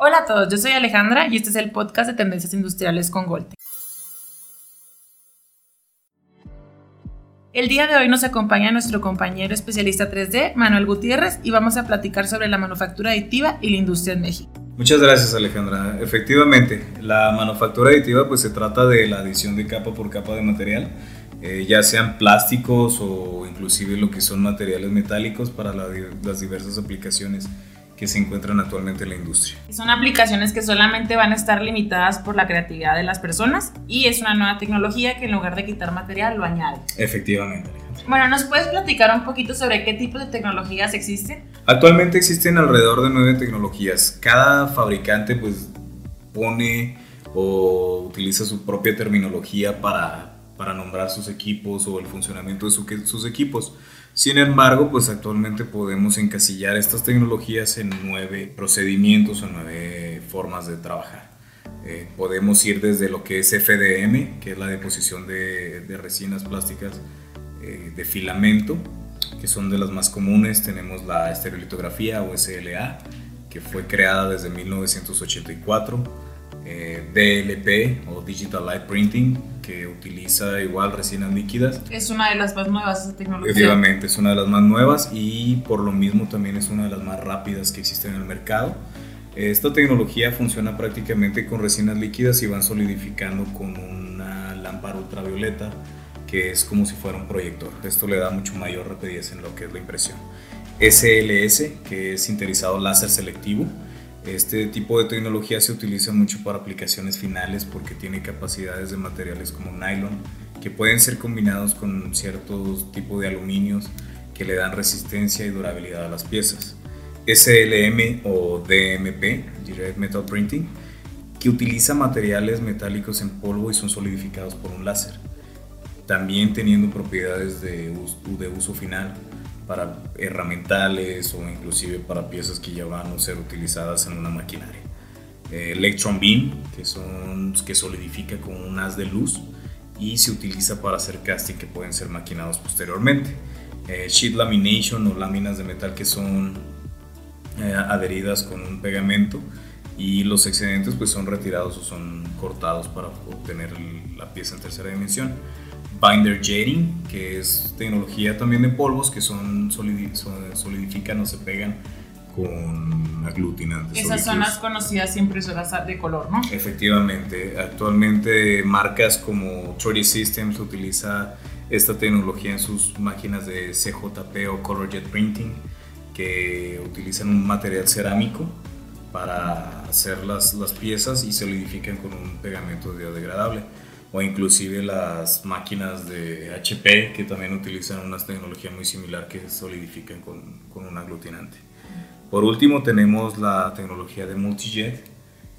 Hola a todos, yo soy Alejandra y este es el podcast de Tendencias Industriales con Golte. El día de hoy nos acompaña nuestro compañero especialista 3D, Manuel Gutiérrez, y vamos a platicar sobre la manufactura aditiva y la industria en México. Muchas gracias Alejandra. Efectivamente, la manufactura aditiva pues se trata de la adición de capa por capa de material, eh, ya sean plásticos o inclusive lo que son materiales metálicos para las diversas aplicaciones que se encuentran actualmente en la industria. Son aplicaciones que solamente van a estar limitadas por la creatividad de las personas y es una nueva tecnología que en lugar de quitar material lo añade. Efectivamente. Bueno, ¿nos puedes platicar un poquito sobre qué tipo de tecnologías existen? Actualmente existen alrededor de nueve tecnologías. Cada fabricante pues pone o utiliza su propia terminología para, para nombrar sus equipos o el funcionamiento de sus equipos. Sin embargo, pues actualmente podemos encasillar estas tecnologías en nueve procedimientos o nueve formas de trabajar. Eh, podemos ir desde lo que es FDM, que es la deposición de, resinas plásticas eh, de filamento, que son de las más comunes. Tenemos la estereolitografía o SLA, que fue creada desde 1984 eh, DLP o Digital Light Printing, que utiliza igual resinas líquidas. Es una de las más nuevas esa tecnología. Efectivamente, es una de las más nuevas y por lo mismo también es una de las más rápidas que existen en el mercado. Esta tecnología funciona prácticamente con resinas líquidas y van solidificando con una lámpara ultravioleta que es como si fuera un proyector. Esto le da mucho mayor rapidez en lo que es la impresión. SLS, que es sinterizado láser selectivo, este tipo de tecnología se utiliza mucho para aplicaciones finales porque tiene capacidades de materiales como nylon que pueden ser combinados con ciertos tipos de aluminios que le dan resistencia y durabilidad a las piezas. SLM o DMP, Direct Metal Printing, que utiliza materiales metálicos en polvo y son solidificados por un láser, también teniendo propiedades de uso final para herramientales o inclusive para piezas que ya van a ser utilizadas en una maquinaria. Eh, electron beam, que, son, que solidifica con un haz de luz y se utiliza para hacer casting que pueden ser maquinados posteriormente. Eh, sheet lamination o láminas de metal que son eh, adheridas con un pegamento y los excedentes pues son retirados o son cortados para obtener la pieza en tercera dimensión binder jetting, que es tecnología también de polvos que son, solidifican o se pegan con aglutinantes. Esas son las conocidas impresoras de color, ¿no? Efectivamente, actualmente marcas como 3D Systems utiliza esta tecnología en sus máquinas de CJP o Color Jet Printing, que utilizan un material cerámico para hacer las, las piezas y solidifican con un pegamento biodegradable o inclusive las máquinas de HP que también utilizan una tecnología muy similar que solidifican con, con un aglutinante. Por último tenemos la tecnología de multijet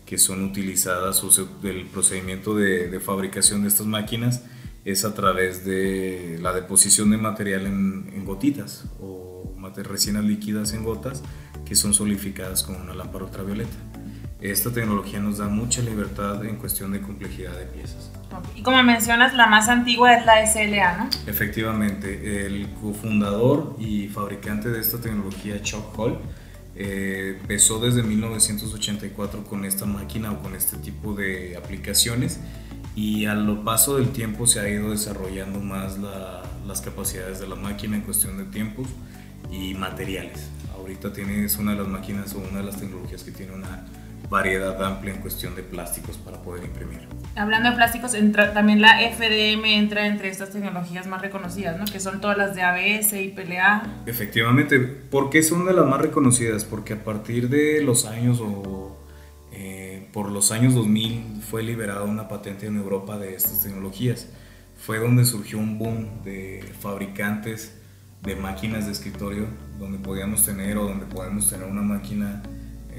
que son utilizadas, el procedimiento de, de, fabricación de estas máquinas es a través de la deposición de material en, en gotitas o resinas líquidas en gotas que son solidificadas con una lámpara ultravioleta. Esta tecnología nos da mucha libertad en cuestión de complejidad de piezas. Y como mencionas, la más antigua es la SLA, ¿no? Efectivamente, el cofundador y fabricante de esta tecnología, Chuck Hall, eh, empezó desde 1984 con esta máquina o con este tipo de aplicaciones y a lo paso del tiempo se ha ido desarrollando más las capacidades de la máquina en cuestión de tiempos y materiales. Ahorita tienes una de las máquinas o una de las tecnologías que tiene una variedad amplia en cuestión de plásticos para poder imprimir. Hablando de plásticos, entra, también la FDM entra entre estas tecnologías más reconocidas, ¿no? que son todas las de ABS y PLA. Efectivamente, ¿por qué son de las más reconocidas? Porque a partir de los años o eh, por los años 2000 fue liberada una patente en Europa de estas tecnologías. Fue donde surgió un boom de fabricantes de máquinas de escritorio donde podíamos tener o donde podemos tener una máquina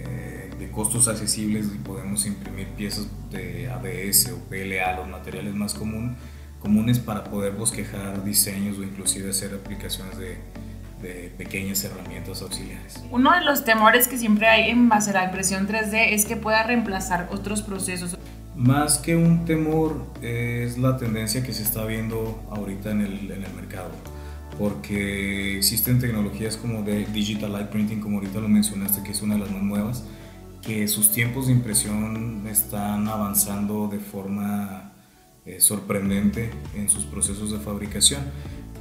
eh, de costos accesibles y podemos imprimir piezas de ABS o PLA, los materiales más común, comunes para poder bosquejar diseños o inclusive hacer aplicaciones de, de pequeñas herramientas auxiliares. Uno de los temores que siempre hay en base a la impresión 3D es que pueda reemplazar otros procesos. Más que un temor es la tendencia que se está viendo ahorita en el, en el mercado porque existen tecnologías como de Digital Light Printing, como ahorita lo mencionaste, que es una de las más nuevas, que sus tiempos de impresión están avanzando de forma eh, sorprendente en sus procesos de fabricación,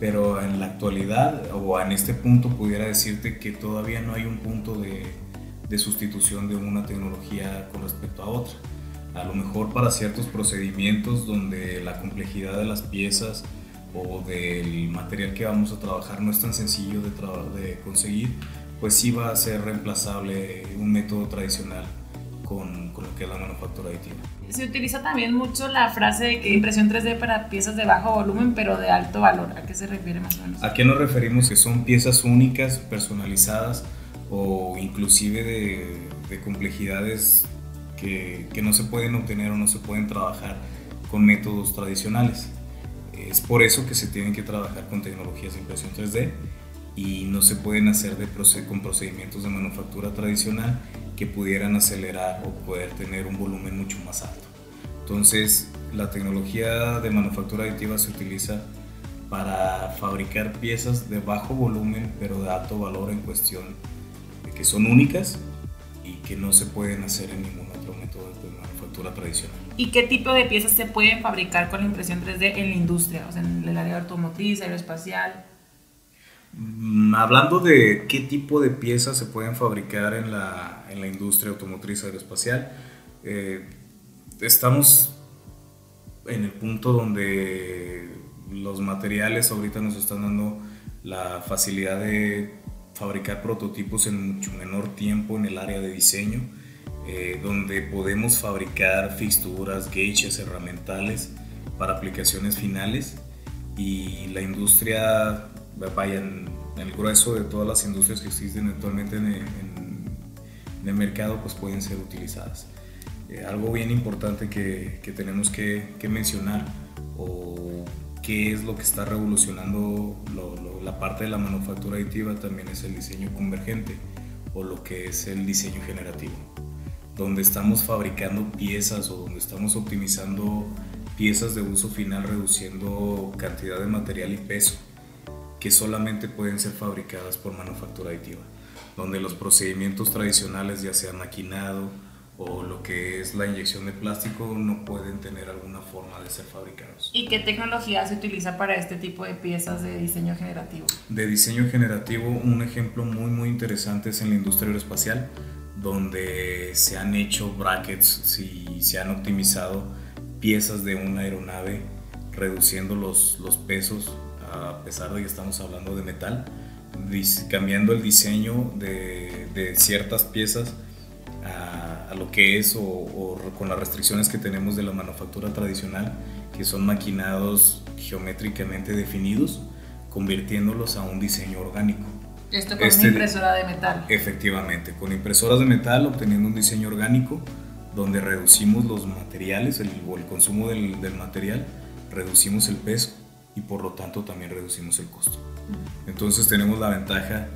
pero en la actualidad o en este punto pudiera decirte que todavía no hay un punto de, de sustitución de una tecnología con respecto a otra. A lo mejor para ciertos procedimientos donde la complejidad de las piezas o del material que vamos a trabajar no es tan sencillo de, de conseguir, pues sí va a ser reemplazable un método tradicional con, con, lo que es la manufactura aditiva. Se utiliza también mucho la frase de que impresión 3D para piezas de bajo volumen pero de alto valor. ¿A qué se refiere más o menos? ¿A qué nos referimos? Que son piezas únicas, personalizadas o inclusive de, de complejidades que, que no se pueden obtener o no se pueden trabajar con métodos tradicionales. Es por eso que se tienen que trabajar con tecnologías de impresión 3D y no se pueden hacer de con procedimientos de manufactura tradicional que pudieran acelerar o poder tener un volumen mucho más alto. Entonces, la tecnología de manufactura aditiva se utiliza para fabricar piezas de bajo volumen pero de alto valor en cuestión de que son únicas y que no se pueden hacer en ningún manufactura tradicional. ¿Y qué tipo de piezas se pueden fabricar con la impresión 3D en la industria? O sea, en el área automotriz, aeroespacial. Mm, hablando de qué tipo de piezas se pueden fabricar en la, en la industria automotriz aeroespacial, eh, estamos en el punto donde los materiales ahorita nos están dando la facilidad de fabricar prototipos en mucho menor tiempo en el área de diseño, eh, donde podemos fabricar fixturas, gauges, herramientales para aplicaciones finales y la industria vayan en el grueso de todas las industrias que existen actualmente en, el mercado, pues pueden ser utilizadas. Eh, algo bien importante que, que tenemos que, que, mencionar o qué es lo que está revolucionando la parte de la manufactura aditiva también es el diseño convergente o lo que es el diseño generativo, donde estamos fabricando piezas o donde estamos optimizando piezas de uso final reduciendo cantidad de material y peso que solamente pueden ser fabricadas por manufactura aditiva, donde los procedimientos tradicionales, ya sea maquinado o lo que es la inyección de plástico, no pueden tener alguna forma de ser fabricados. ¿Y qué tecnología se utiliza para este tipo de piezas de diseño generativo? De diseño generativo, un ejemplo muy muy interesante es en la industria aeroespacial, donde se han hecho brackets y se han optimizado piezas de una aeronave, reduciendo los, los pesos a pesar de que estamos hablando de metal, cambiando el diseño de, de ciertas piezas a, lo que es o, con las restricciones que tenemos de la manufactura tradicional, que son maquinados geométricamente definidos, convirtiéndolos a un diseño orgánico. Esto con este, una impresora de metal. Efectivamente, con impresoras de metal obteniendo un diseño orgánico donde reducimos los materiales el, o el consumo del, del material, reducimos el peso y por lo tanto también reducimos el costo. Entonces tenemos la ventaja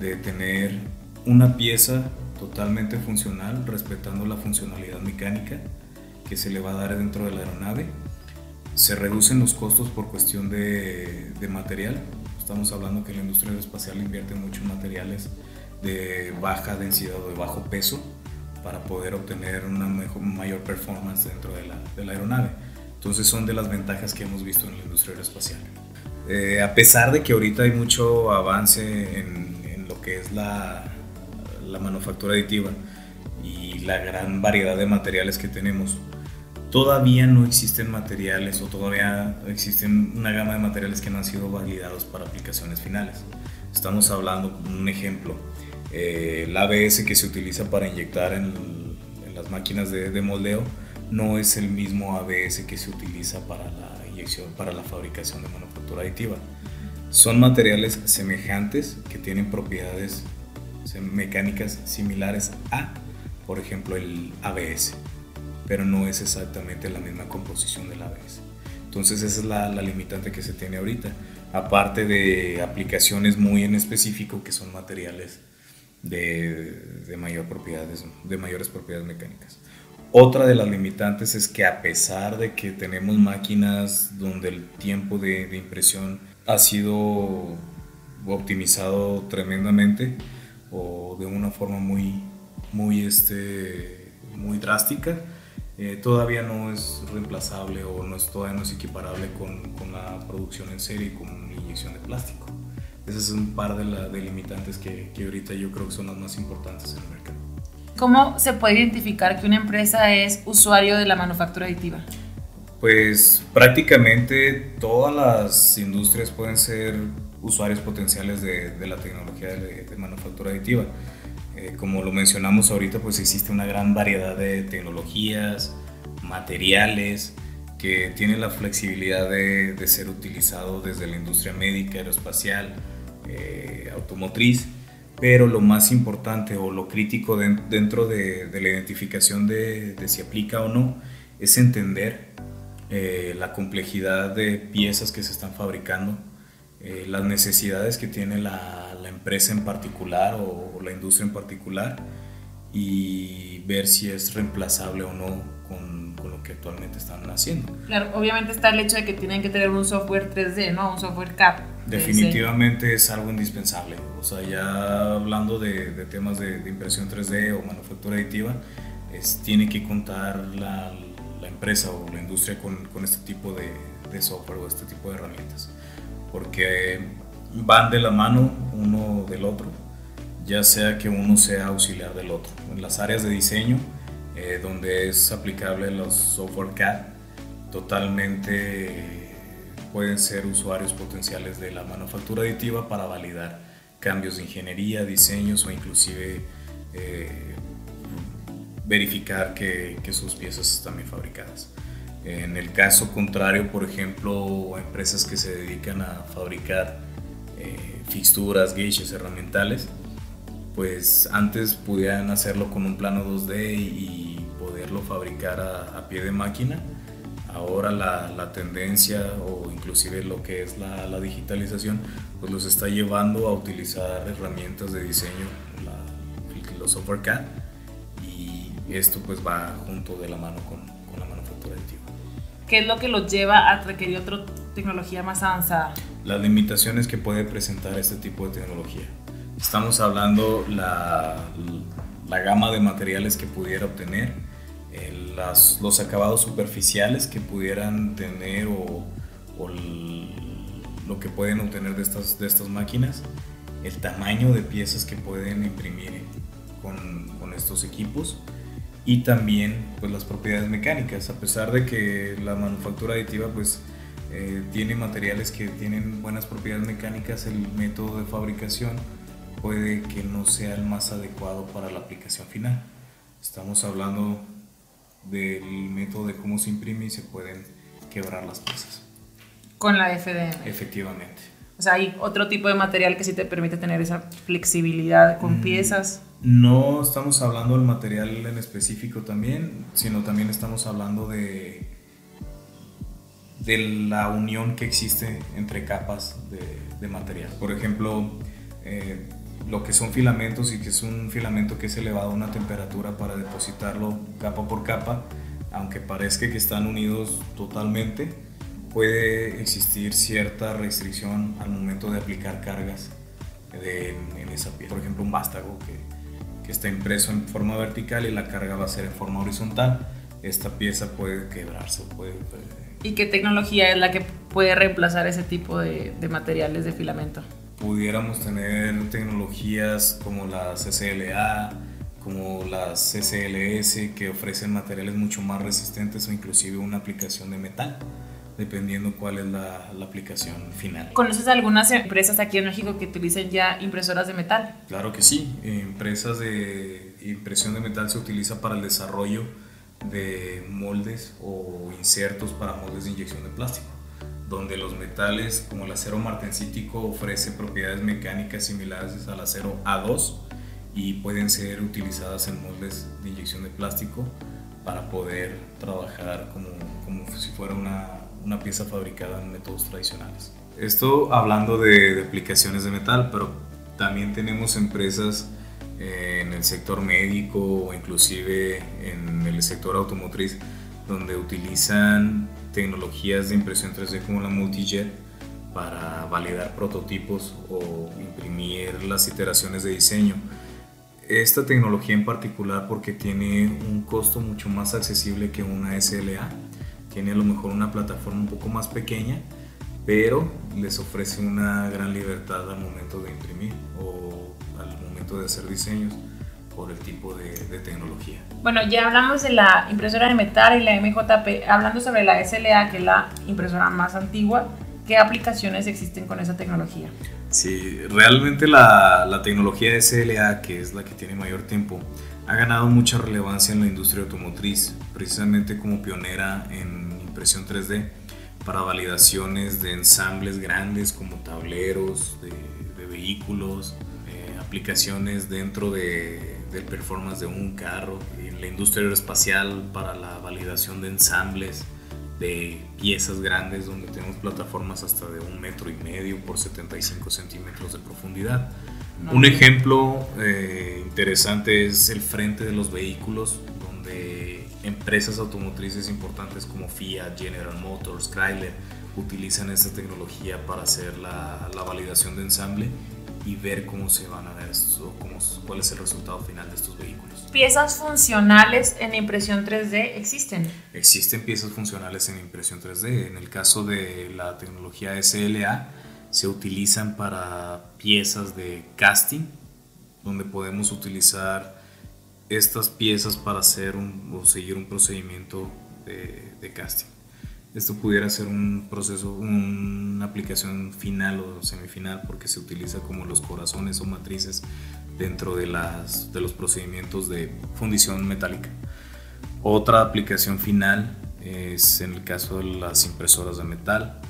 de tener una pieza totalmente funcional, respetando la funcionalidad mecánica que se le va a dar dentro de la aeronave. Se reducen los costos por cuestión de, de material. Estamos hablando que la industria aeroespacial invierte mucho en materiales de baja densidad o de bajo peso para poder obtener una mejor, mayor performance dentro de la, de la aeronave. Entonces son de las ventajas que hemos visto en la industria aeroespacial. Eh, a pesar de que ahorita hay mucho avance en, en lo que es la, la, manufactura aditiva y la gran variedad de materiales que tenemos, todavía no existen materiales o todavía existen una gama de materiales que no han sido validados para aplicaciones finales. Estamos hablando, un ejemplo, eh, el ABS que se utiliza para inyectar en, las máquinas de, de moldeo, no es el mismo ABS que se utiliza para la inyección, para la fabricación de manufactura aditiva. Son materiales semejantes que tienen propiedades mecánicas similares a, por ejemplo, el ABS, pero no es exactamente la misma composición del ABS. Entonces esa es la, la limitante que se tiene ahorita, aparte de aplicaciones muy en específico que son materiales de, de, mayor propiedades, de mayores propiedades mecánicas. Otra de las limitantes es que a pesar de que tenemos máquinas donde el tiempo de, de impresión ha sido optimizado tremendamente o de una forma muy muy, este, muy drástica. Eh, todavía no es reemplazable o no es, todavía no es equiparable con, con la producción en serie con una inyección de plástico. Ese es un par de, la, delimitantes que, que ahorita yo creo que son las más importantes en el mercado. ¿Cómo se puede identificar que una empresa es usuario de la manufactura aditiva? Pues prácticamente todas las industrias pueden ser usuarios potenciales de, de la tecnología de, de manufactura aditiva. Eh, como lo mencionamos ahorita, pues existe una gran variedad de tecnologías, materiales, que tienen la flexibilidad de, de ser utilizado desde la industria médica, aeroespacial, eh, automotriz, pero lo más importante o lo crítico de, dentro de, de, la identificación de, si aplica o no es entender eh, la complejidad de piezas que se están fabricando, eh, las necesidades que tiene la, la empresa en particular o, la industria en particular y ver si es reemplazable o no con, con, lo que actualmente están haciendo. Claro, obviamente está el hecho de que tienen que tener un software 3D, ¿no? Un software CAD. Definitivamente es algo indispensable. O sea, ya hablando de, de temas de, de, impresión 3D o manufactura aditiva, es, tiene que contar la, la empresa o la industria con, con este tipo de, de software o este tipo de herramientas porque van de la mano uno del otro, ya sea que uno sea auxiliar del otro. En las áreas de diseño, eh, donde es aplicable los software CAD, totalmente pueden ser usuarios potenciales de la manufactura aditiva para validar cambios de ingeniería, diseños o inclusive eh, verificar que, que sus piezas están bien fabricadas. En el caso contrario, por ejemplo, empresas que se dedican a fabricar eh, fixturas, gauges, herramientales, pues antes pudieran hacerlo con un plano 2D y poderlo fabricar a, a pie de máquina. Ahora la, la, tendencia o inclusive lo que es la, la, digitalización, pues los está llevando a utilizar herramientas de diseño, la, los software CAD, y esto pues va junto de la mano con, con la manufactura aditiva. ¿Qué es lo que los lleva a requerir otra tecnología más avanzada? Las limitaciones que puede presentar este tipo de tecnología. Estamos hablando la, la gama de materiales que pudiera obtener, eh, las, los acabados superficiales que pudieran tener o, o el, lo que pueden obtener de estas, de estas máquinas, el tamaño de piezas que pueden imprimir con, con estos equipos y también pues las propiedades mecánicas. A pesar de que la manufactura aditiva pues eh, tiene materiales que tienen buenas propiedades mecánicas el método de fabricación puede que no sea el más adecuado para la aplicación final estamos hablando del método de cómo se imprime y se pueden quebrar las piezas con la FDM efectivamente o sea hay otro tipo de material que sí te permite tener esa flexibilidad con mm. piezas no estamos hablando del material en específico también, sino también estamos hablando de, de la unión que existe entre capas de, de material. Por ejemplo, eh, lo que son filamentos y que es un filamento que es elevado a una temperatura para depositarlo capa por capa, aunque parezca que están unidos totalmente, puede existir cierta restricción al momento de aplicar cargas de, en esa pieza. Por ejemplo, un vástago que que está impreso en forma vertical y la carga va a ser en forma horizontal. Esta pieza puede quebrarse. Puede, puede... ¿Y qué tecnología es la que puede reemplazar ese tipo de, de materiales de filamento? Pudiéramos tener tecnologías como la CCLA, como las CCLS, que ofrecen materiales mucho más resistentes o inclusive una aplicación de metal dependiendo cuál es la, la, aplicación final. ¿Conoces algunas empresas aquí en México que utilicen ya impresoras de metal? Claro que sí, empresas de impresión de metal se utiliza para el desarrollo de moldes o insertos para moldes de inyección de plástico, donde los metales como el acero martensítico ofrece propiedades mecánicas similares al acero A2 y pueden ser utilizadas en moldes de inyección de plástico para poder trabajar como, como si fuera una una pieza fabricada en métodos tradicionales. Esto hablando de, aplicaciones de metal, pero también tenemos empresas eh, en el sector médico o inclusive en el sector automotriz donde utilizan tecnologías de impresión 3D como la multijet para validar prototipos o imprimir las iteraciones de diseño. esta tecnología en particular porque tiene un costo mucho más accesible que una SLA. Tiene a lo mejor una plataforma un poco más pequeña, pero les ofrece una gran libertad al momento de imprimir o al momento de hacer diseños por el tipo de, tecnología. Bueno, ya hablamos de la impresora de metal y la MJP, hablando sobre la SLA, que es la impresora más antigua, ¿qué aplicaciones existen con esa tecnología? Sí, realmente la, la tecnología SLA, que es la que tiene mayor tiempo, ha ganado mucha relevancia en la industria automotriz, precisamente como pionera en impresión 3D para validaciones de ensambles grandes como tableros de, vehículos, eh, aplicaciones dentro de del performance de un carro, en la industria aeroespacial para la validación de ensambles de piezas grandes donde tenemos plataformas hasta de un metro y medio por 75 centímetros de profundidad. Un ejemplo eh, interesante es el frente de los vehículos, donde empresas automotrices importantes como Fiat, General Motors, Chrysler utilizan esta tecnología para hacer la, la validación de ensamble y ver cómo se van a ver o cómo, cuál es el resultado final de estos vehículos. ¿Piezas funcionales en impresión 3D existen? Existen piezas funcionales en impresión 3D. En el caso de la tecnología SLA, se utilizan para piezas de casting, donde podemos utilizar estas piezas para hacer o seguir un procedimiento de, de casting esto pudiera ser un proceso, una aplicación final o semifinal porque se utiliza como los corazones o matrices dentro de, las, de los procedimientos de fundición metálica. Otra aplicación final es en el caso de las impresoras de metal,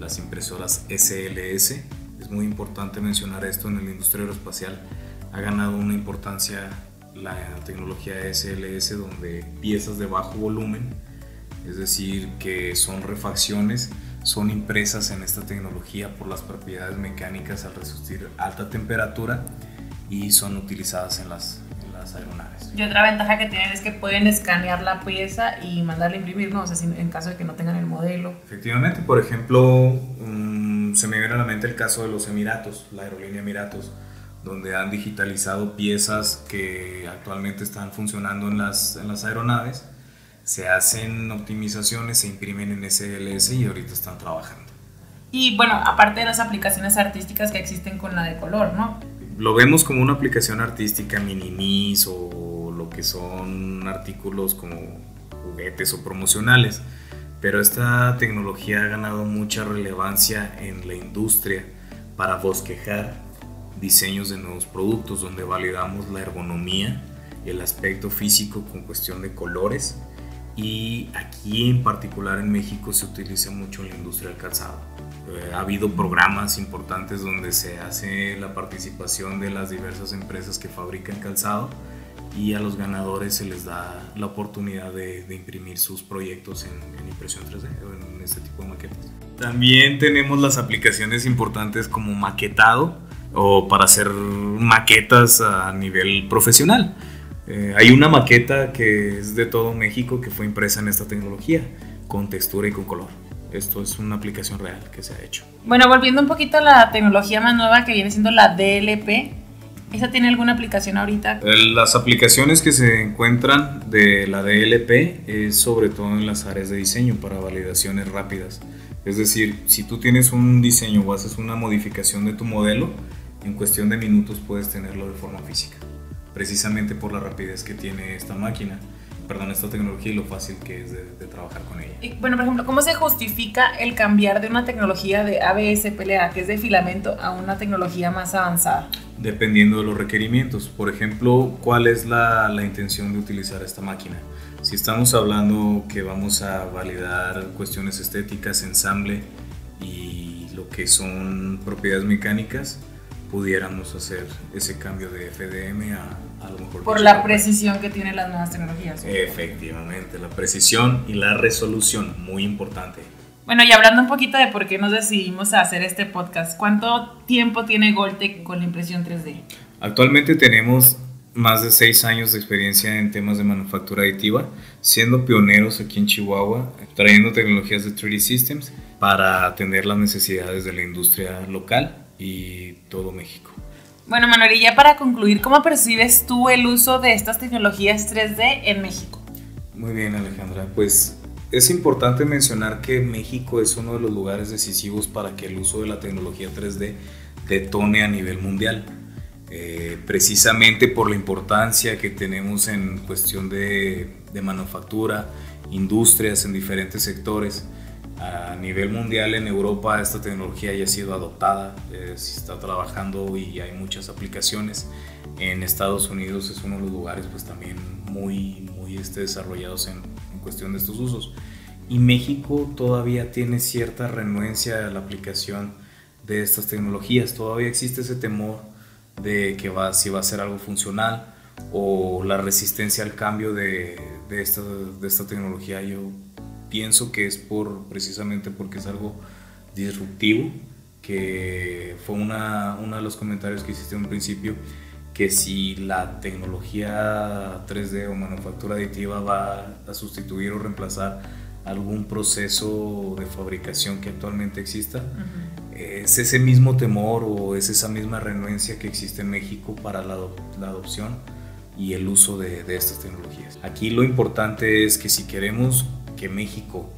las impresoras SLS. Es muy importante mencionar esto en la industria aeroespacial. Ha ganado una importancia la tecnología SLS donde piezas de bajo volumen es decir, que son refacciones, son impresas en esta tecnología por las propiedades mecánicas al resistir alta temperatura y son utilizadas en las, aeronaves. Y otra ventaja que tienen es que pueden escanear la pieza y mandarla a imprimir, ¿no? O sea, en caso de que no tengan el modelo. Efectivamente, por ejemplo, mm, se me viene a la mente el caso de los Emiratos, la aerolínea Emiratos, donde han digitalizado piezas que actualmente están funcionando en las, en las aeronaves se hacen optimizaciones, se imprimen en SLS y ahorita están trabajando. Y bueno, aparte de las aplicaciones artísticas que existen con la de color, ¿no? Lo vemos como una aplicación artística minimis o lo que son artículos como juguetes o promocionales, pero esta tecnología ha ganado mucha relevancia en la industria para bosquejar diseños de nuevos productos donde validamos la ergonomía, el aspecto físico con cuestión de colores y aquí en particular en México se utiliza mucho en la industria del calzado. Eh, ha habido programas importantes donde se hace la participación de las diversas empresas que fabrican calzado y a los ganadores se les da la oportunidad de, imprimir sus proyectos en, impresión 3D o en este tipo de maquetas. También tenemos las aplicaciones importantes como maquetado o para hacer maquetas a nivel profesional. Eh, hay una maqueta que es de todo México que fue impresa en esta tecnología, con textura y con color. Esto es una aplicación real que se ha hecho. Bueno, volviendo un poquito a la tecnología más nueva que viene siendo la DLP, ¿esa tiene alguna aplicación ahorita? Eh, las aplicaciones que se encuentran de la DLP es sobre todo en las áreas de diseño para validaciones rápidas. Es decir, si tú tienes un diseño o haces una modificación de tu modelo, en cuestión de minutos puedes tenerlo de forma física precisamente por la rapidez que tiene esta máquina, perdón, esta tecnología y lo fácil que es de, trabajar con ella. Y, bueno, por ejemplo, ¿cómo se justifica el cambiar de una tecnología de ABS PLA, que es de filamento, a una tecnología más avanzada? Dependiendo de los requerimientos. Por ejemplo, ¿cuál es la, la intención de utilizar esta máquina? Si estamos hablando que vamos a validar cuestiones estéticas, ensamble y lo que son propiedades mecánicas, pudiéramos hacer ese cambio de FDM a, a lo mejor... Por la precisión que tienen las nuevas tecnologías. Efectivamente, la precisión y la resolución, muy importante. Bueno, y hablando un poquito de por qué nos decidimos a hacer este podcast, ¿cuánto tiempo tiene Goltec con la impresión 3D? Actualmente tenemos más de seis años de experiencia en temas de manufactura aditiva, siendo pioneros aquí en Chihuahua, trayendo tecnologías de 3D Systems para atender las necesidades de la industria local y todo México. Bueno, Manuel, ya para concluir, ¿cómo percibes tú el uso de estas tecnologías 3D en México? Muy bien, Alejandra. Pues es importante mencionar que México es uno de los lugares decisivos para que el uso de la tecnología 3D detone a nivel mundial. Eh, precisamente por la importancia que tenemos en cuestión de, manufactura, industrias en diferentes sectores. A nivel mundial en Europa esta tecnología ya ha sido adoptada, eh, se está trabajando y hay muchas aplicaciones. En Estados Unidos es uno de los lugares pues también muy, muy este, desarrollados en, en cuestión de estos usos. Y México todavía tiene cierta renuencia a la aplicación de estas tecnologías. Todavía existe ese temor de que va, si va a ser algo funcional o la resistencia al cambio de, de, esta, de esta tecnología. Yo pienso que es por, precisamente porque es algo disruptivo, que fue una, uno de los comentarios que hiciste en un principio, que si la tecnología 3D o manufactura aditiva va a sustituir o reemplazar algún proceso de fabricación que actualmente exista, es ese mismo temor o es esa misma renuencia que existe en México para la, adopción y el uso de, estas tecnologías. Aquí lo importante es que si queremos que México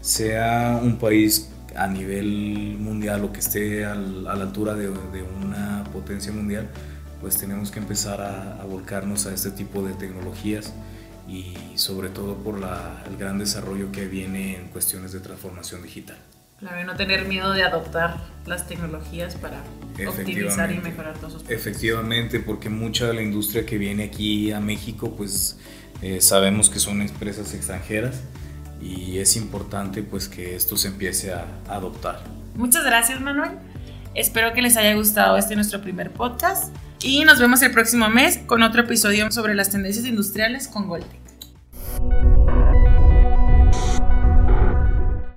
sea un país a nivel mundial o que esté a la altura de, una potencia mundial, pues tenemos que empezar a, a, volcarnos a este tipo de tecnologías y sobre todo por el gran desarrollo que viene en cuestiones de transformación digital. Claro, no tener miedo de adoptar las tecnologías para optimizar y mejorar todos procesos. Efectivamente, porque mucha de la industria que viene aquí a México, pues eh, sabemos que son empresas extranjeras y es importante pues que esto se empiece a adoptar. Muchas gracias Manuel. Espero que les haya gustado este nuestro primer podcast y nos vemos el próximo mes con otro episodio sobre las tendencias industriales con Goldtech.